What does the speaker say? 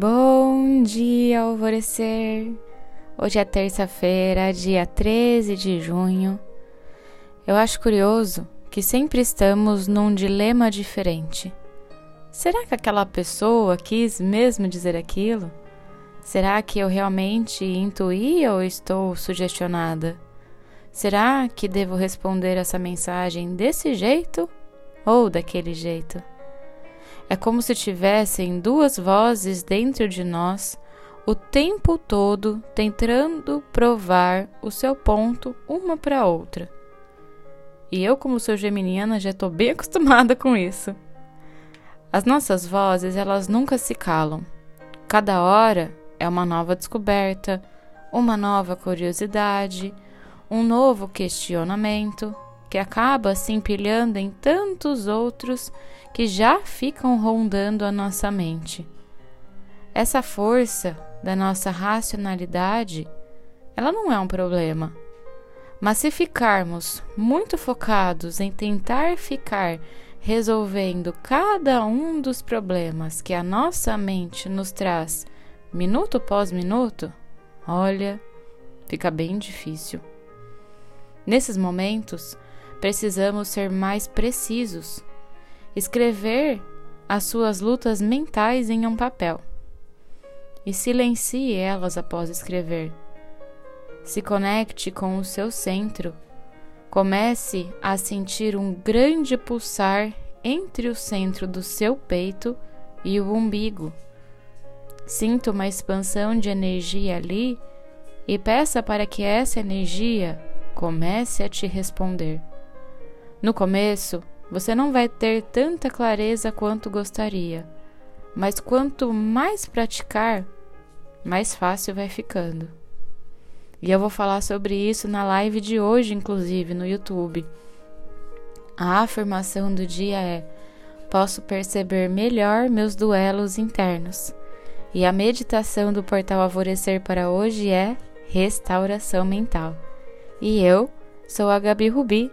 Bom dia, alvorecer! Hoje é terça-feira, dia 13 de junho. Eu acho curioso que sempre estamos num dilema diferente. Será que aquela pessoa quis mesmo dizer aquilo? Será que eu realmente intuí ou estou sugestionada? Será que devo responder essa mensagem desse jeito ou daquele jeito? É como se tivessem duas vozes dentro de nós o tempo todo tentando provar o seu ponto uma para outra. E eu, como sou geminiana, já estou bem acostumada com isso. As nossas vozes, elas nunca se calam. Cada hora é uma nova descoberta, uma nova curiosidade, um novo questionamento, que acaba se empilhando em tantos outros que já ficam rondando a nossa mente. Essa força da nossa racionalidade, ela não é um problema. Mas se ficarmos muito focados em tentar ficar resolvendo cada um dos problemas que a nossa mente nos traz minuto após minuto, olha, fica bem difícil. Nesses momentos, precisamos ser mais precisos, escrever as suas lutas mentais em um papel e silencie elas após escrever. Se conecte com o seu centro. Comece a sentir um grande pulsar entre o centro do seu peito e o umbigo. Sinta uma expansão de energia ali e peça para que essa energia comece a te responder. No começo, você não vai ter tanta clareza quanto gostaria, mas quanto mais praticar, mais fácil vai ficando. E eu vou falar sobre isso na live de hoje, inclusive, no YouTube. A afirmação do dia é: Posso perceber melhor meus duelos internos. E a meditação do portal Alvorecer para hoje é Restauração Mental. E eu sou a Gabi Rubi